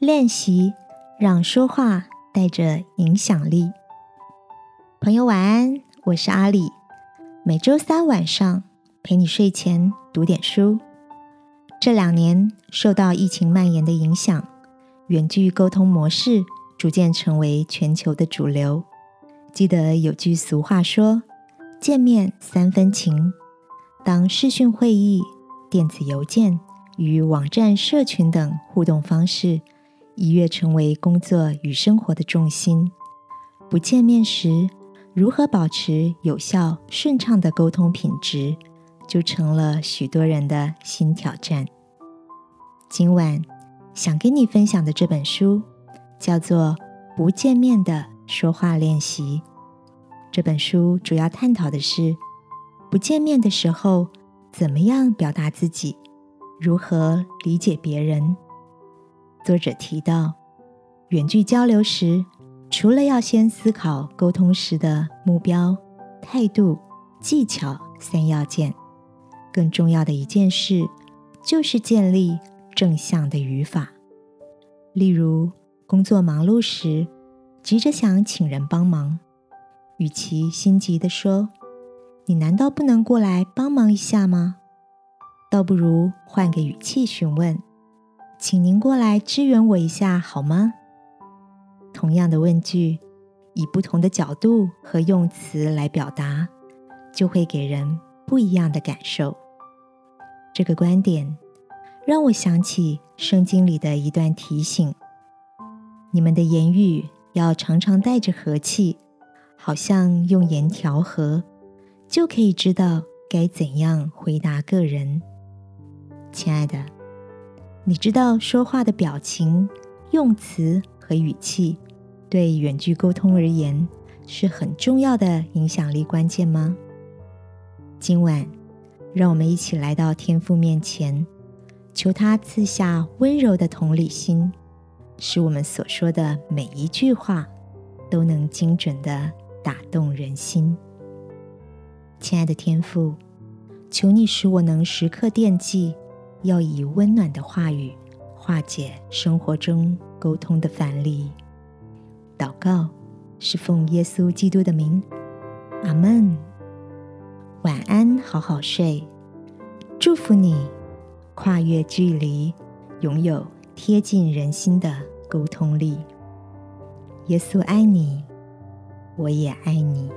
练习让说话带着影响力。朋友晚安，我是阿里。每周三晚上陪你睡前读点书。这两年受到疫情蔓延的影响，远距沟通模式逐渐成为全球的主流。记得有句俗话说：“见面三分情。”当视讯会议、电子邮件与网站社群等互动方式一跃成为工作与生活的重心，不见面时。如何保持有效顺畅的沟通品质，就成了许多人的新挑战。今晚想跟你分享的这本书叫做《不见面的说话练习》。这本书主要探讨的是不见面的时候怎么样表达自己，如何理解别人。作者提到，远距交流时。除了要先思考沟通时的目标、态度、技巧三要件，更重要的一件事就是建立正向的语法。例如，工作忙碌时，急着想请人帮忙，与其心急的说“你难道不能过来帮忙一下吗”，倒不如换个语气询问：“请您过来支援我一下好吗？”同样的问句，以不同的角度和用词来表达，就会给人不一样的感受。这个观点让我想起圣经里的一段提醒：你们的言语要常常带着和气，好像用盐调和，就可以知道该怎样回答个人。亲爱的，你知道说话的表情、用词。和语气，对远距沟通而言是很重要的影响力关键吗？今晚，让我们一起来到天父面前，求他赐下温柔的同理心，使我们所说的每一句话都能精准的打动人心。亲爱的天父，求你使我能时刻惦记，要以温暖的话语化解生活中。沟通的范例，祷告是奉耶稣基督的名，阿门。晚安，好好睡。祝福你跨越距离，拥有贴近人心的沟通力。耶稣爱你，我也爱你。